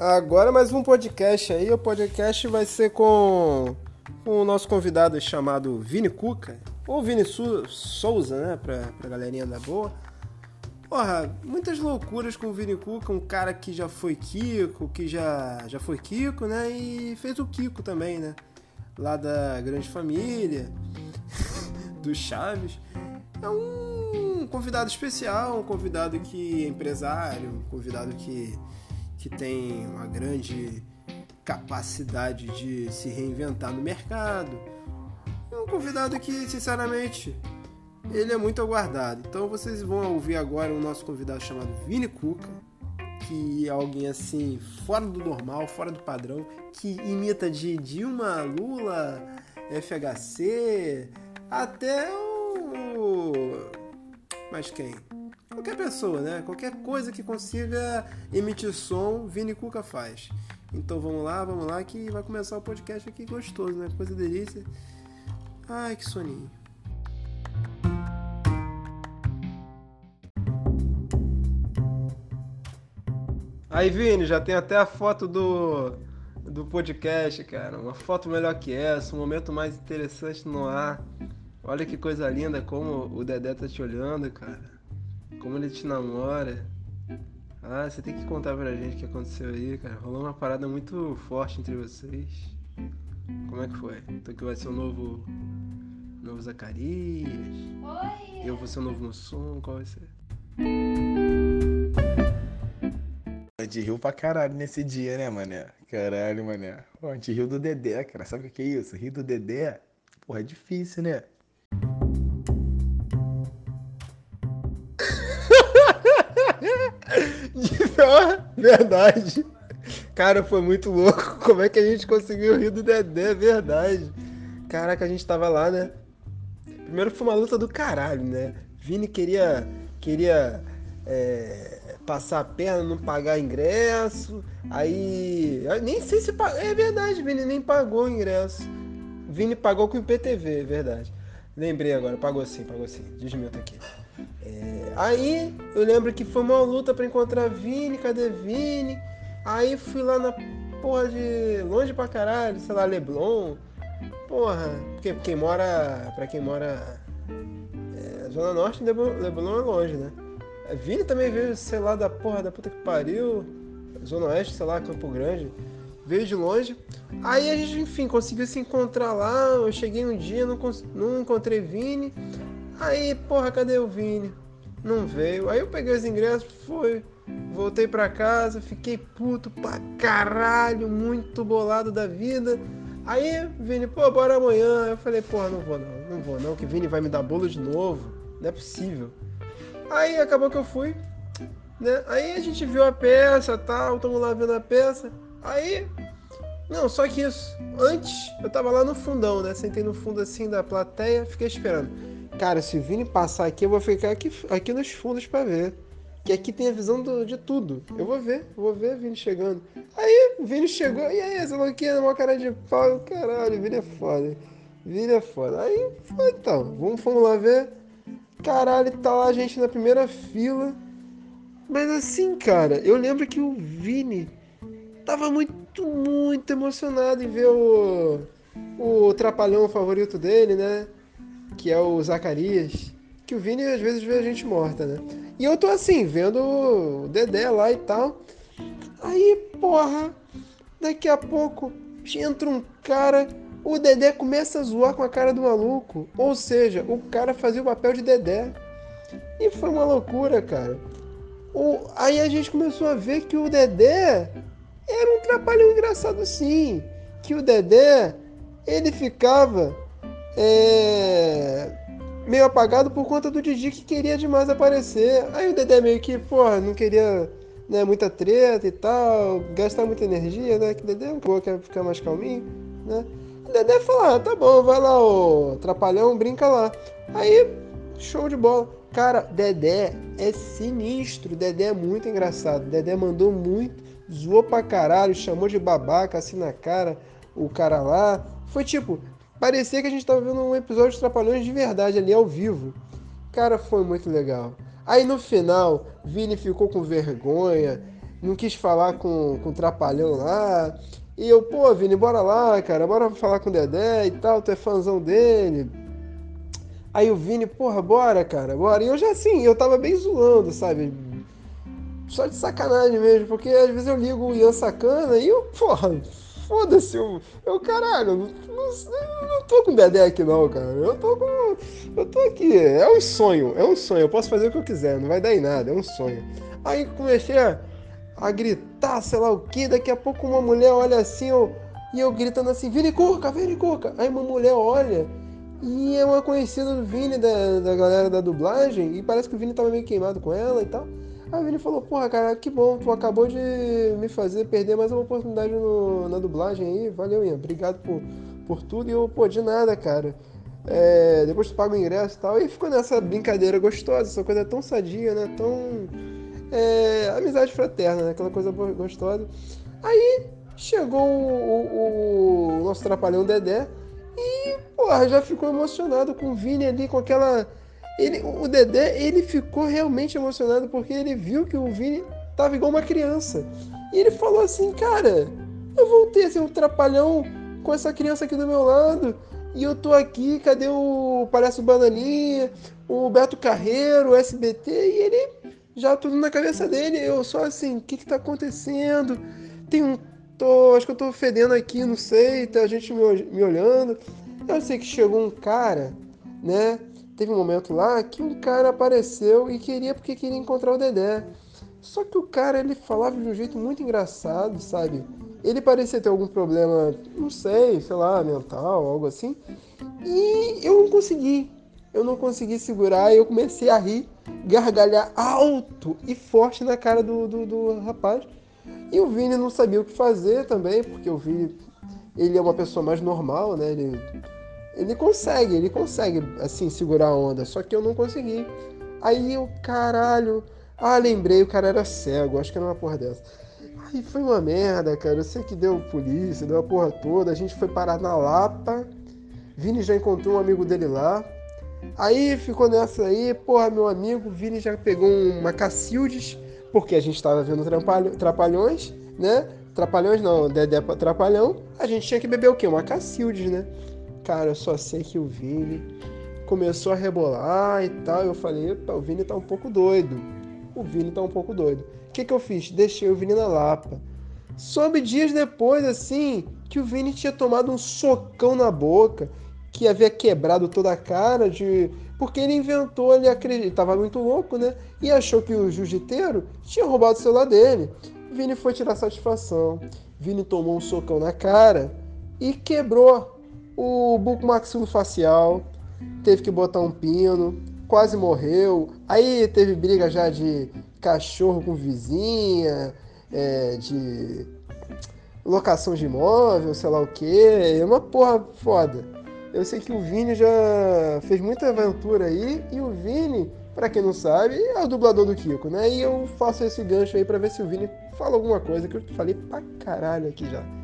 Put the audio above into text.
Agora mais um podcast aí. O podcast vai ser com, com o nosso convidado chamado Vini Cuca, ou Vini Su Souza, né? Pra, pra galerinha da boa. Porra, muitas loucuras com o Vini Cuca, um cara que já foi Kiko, que já, já foi Kiko, né? E fez o Kiko também, né? Lá da Grande Família, do Chaves. É um convidado especial, um convidado que é empresário, um convidado que, que tem uma grande capacidade de se reinventar no mercado. É um convidado que, sinceramente, ele é muito aguardado. Então vocês vão ouvir agora o nosso convidado chamado Vini Cuca, que é alguém assim, fora do normal, fora do padrão, que imita de Dilma, Lula, FHC, até o. Mas quem? Qualquer pessoa, né? Qualquer coisa que consiga emitir som, Vini Cuca faz. Então vamos lá, vamos lá, que vai começar o podcast aqui gostoso, né? Coisa delícia. Ai, que soninho. Aí, Vini, já tem até a foto do, do podcast, cara. Uma foto melhor que essa, um momento mais interessante no ar. Olha que coisa linda como o Dedé tá te olhando, cara. Como ele te namora. Ah, você tem que contar pra gente o que aconteceu aí, cara. Rolou uma parada muito forte entre vocês. Como é que foi? Então que vai ser o novo. Novo Zacarias? Oi! Eu vou ser o novo Mussum? Qual vai ser? A gente riu pra caralho nesse dia, né, mané? Caralho, mané. Pô, a gente riu do Dedé, cara. Sabe o que é isso? Rir do Dedé? Porra, é difícil, né? Verdade. Cara, foi muito louco. Como é que a gente conseguiu rir do Dedé? Verdade. Caraca, a gente tava lá, né? Primeiro foi uma luta do caralho, né? Vini queria, queria é, passar a perna, não pagar ingresso. Aí. Nem sei se. pa- É verdade, Vini nem pagou ingresso. Vini pagou com o IPTV, é verdade. Lembrei agora, pagou sim, pagou sim. Desmilta aqui. É, aí eu lembro que foi uma luta pra encontrar Vini, cadê Vini? Aí fui lá na porra de. longe pra caralho, sei lá, Leblon. Porra, porque quem mora. Pra quem mora. É, Zona Norte, Leblon, é longe, né? Vini também veio, sei lá, da porra da puta que pariu. Zona Oeste, sei lá, Campo Grande. Veio de longe. Aí a gente, enfim, conseguiu se encontrar lá. Eu cheguei um dia, não, não encontrei Vini. Aí, porra, cadê o Vini? Não veio. Aí eu peguei os ingressos, fui. Voltei pra casa, fiquei puto pra caralho, muito bolado da vida. Aí, Vini, pô, bora amanhã. Eu falei, porra, não vou não, não vou não, que Vini vai me dar bolo de novo. Não é possível. Aí acabou que eu fui, né? Aí a gente viu a peça tal, tamo lá vendo a peça. Aí, não, só que isso. Antes, eu tava lá no fundão, né? Sentei no fundo assim da plateia, fiquei esperando. Cara, se o Vini passar aqui, eu vou ficar aqui, aqui nos fundos pra ver. Que aqui tem a visão do- de tudo. Eu vou ver, vou ver o Vini chegando. Aí, o Vini chegou, e aí, essa louquinha, uma cara de pau, caralho, Vini é foda. Vini é foda. Aí, foi então, vamos, vamos lá ver. Caralho, tá lá a gente na primeira fila. Mas assim, cara, eu lembro que o Vini tava muito, muito emocionado em ver o, o trapalhão favorito dele, né? Que é o Zacarias. Que o Vini às vezes vê a gente morta, né? E eu tô assim, vendo o Dedé lá e tal. Aí, porra, daqui a pouco entra um cara, o Dedé começa a zoar com a cara do maluco. Ou seja, o cara fazia o papel de Dedé. E foi uma loucura, cara. O- aí a gente começou a ver que o Dedé era um trapalhão engraçado sim. Que o Dedé, ele ficava é, meio apagado por conta do Didi que queria demais aparecer. Aí o Dedé meio que, porra, não queria né, muita treta e tal, gastar muita energia, né? Que o Dedé é um pouco quer ficar mais calminho, né? O Dedé falou, ah, tá bom, vai lá, ô trapalhão, brinca lá. Aí, show de bola. Cara, Dedé é sinistro, Dedé é muito engraçado. Dedé mandou muito, zoou pra caralho, chamou de babaca assim na cara o cara lá. Foi tipo, parecia que a gente tava vendo um episódio de Trapalhões de verdade ali ao vivo. Cara, foi muito legal. Aí no final, Vini ficou com vergonha, não quis falar com, com o Trapalhão lá. E eu, pô, Vini, bora lá, cara, bora falar com o Dedé e tal, tu é fãzão dele. Aí o Vini, porra, bora, cara, bora. E eu já assim, eu tava bem zoando, sabe? Só de sacanagem mesmo, porque às vezes eu ligo o Ian Sacana e eu, porra, foda-se, eu, eu caralho, não, não, não tô com Dedé aqui não, cara. Eu tô com. Eu tô aqui. É um sonho, é um sonho. Eu posso fazer o que eu quiser, não vai dar em nada, é um sonho. Aí comecei a a gritar, sei lá o que. Daqui a pouco uma mulher olha assim, eu, e eu gritando assim, Vini Cuca, Vini Cuca. Aí uma mulher olha e é uma conhecida do Vini, da, da galera da dublagem, e parece que o Vini tava meio queimado com ela e tal. Aí Vini falou, porra, cara, que bom, tu acabou de me fazer perder mais uma oportunidade no, na dublagem aí. Valeu, Ian, obrigado por, por tudo. E eu, pô, de nada, cara. É, depois tu paga o ingresso e tal. E ficou nessa brincadeira gostosa, essa coisa tão sadia, né? Tão é, amizade fraterna, né? aquela coisa gostosa. Aí chegou o, o, o nosso trapalhão Dedé e, porra, já ficou emocionado com o Vini ali, com aquela. Ele, o Dedé, ele ficou realmente emocionado porque ele viu que o Vini tava igual uma criança. E ele falou assim, cara, eu voltei a ser um trapalhão com essa criança aqui do meu lado. E eu tô aqui, cadê o Palhaço Bananinha, o Beto Carreiro, o SBT? E ele já tudo na cabeça dele. Eu só assim, o que que tá acontecendo? Tem um. Tô, acho que eu tô fedendo aqui, não sei, tá a gente me, me olhando. Eu sei que chegou um cara, né? Teve um momento lá que um cara apareceu e queria porque queria encontrar o Dedé. Só que o cara ele falava de um jeito muito engraçado, sabe? Ele parecia ter algum problema, não sei, sei lá, mental, algo assim. E eu não consegui eu não consegui segurar e eu comecei a rir, gargalhar alto e forte na cara do, do, do rapaz. E o Vini não sabia o que fazer também, porque o Vini ele é uma pessoa mais normal, né? Ele, ele consegue, ele consegue, assim, segurar a onda, só que eu não consegui. Aí eu, caralho, ah, lembrei, o cara era cego, acho que era uma porra dessa. Aí foi uma merda, cara, eu sei que deu polícia, deu a porra toda, a gente foi parar na Lapa, Vini já encontrou um amigo dele lá, Aí ficou nessa aí, porra, meu amigo, Vini já pegou uma Cacildes, porque a gente tava vendo Trapalhões, né? Trapalhões não, Dedé Trapalhão. A gente tinha que beber o quê? Uma Cacildes, né? Cara, eu só sei que o Vini começou a rebolar e tal. Eu falei, epa, o Vini tá um pouco doido. O Vini tá um pouco doido. O que que eu fiz? Deixei o Vini na Lapa. Soube dias depois, assim, que o Vini tinha tomado um socão na boca que havia quebrado toda a cara de. Porque ele inventou, ele acreditava muito louco, né? E achou que o jiu-jiteiro tinha roubado o celular dele. Vini foi tirar satisfação. Vini tomou um socão na cara e quebrou o buco maxilofacial. Teve que botar um pino, quase morreu. Aí teve briga já de cachorro com vizinha, é, de locação de imóvel, sei lá o que. É uma porra foda. Eu sei que o Vini já fez muita aventura aí e o Vini, para quem não sabe, é o dublador do Kiko, né? E eu faço esse gancho aí para ver se o Vini fala alguma coisa que eu falei pra caralho aqui já.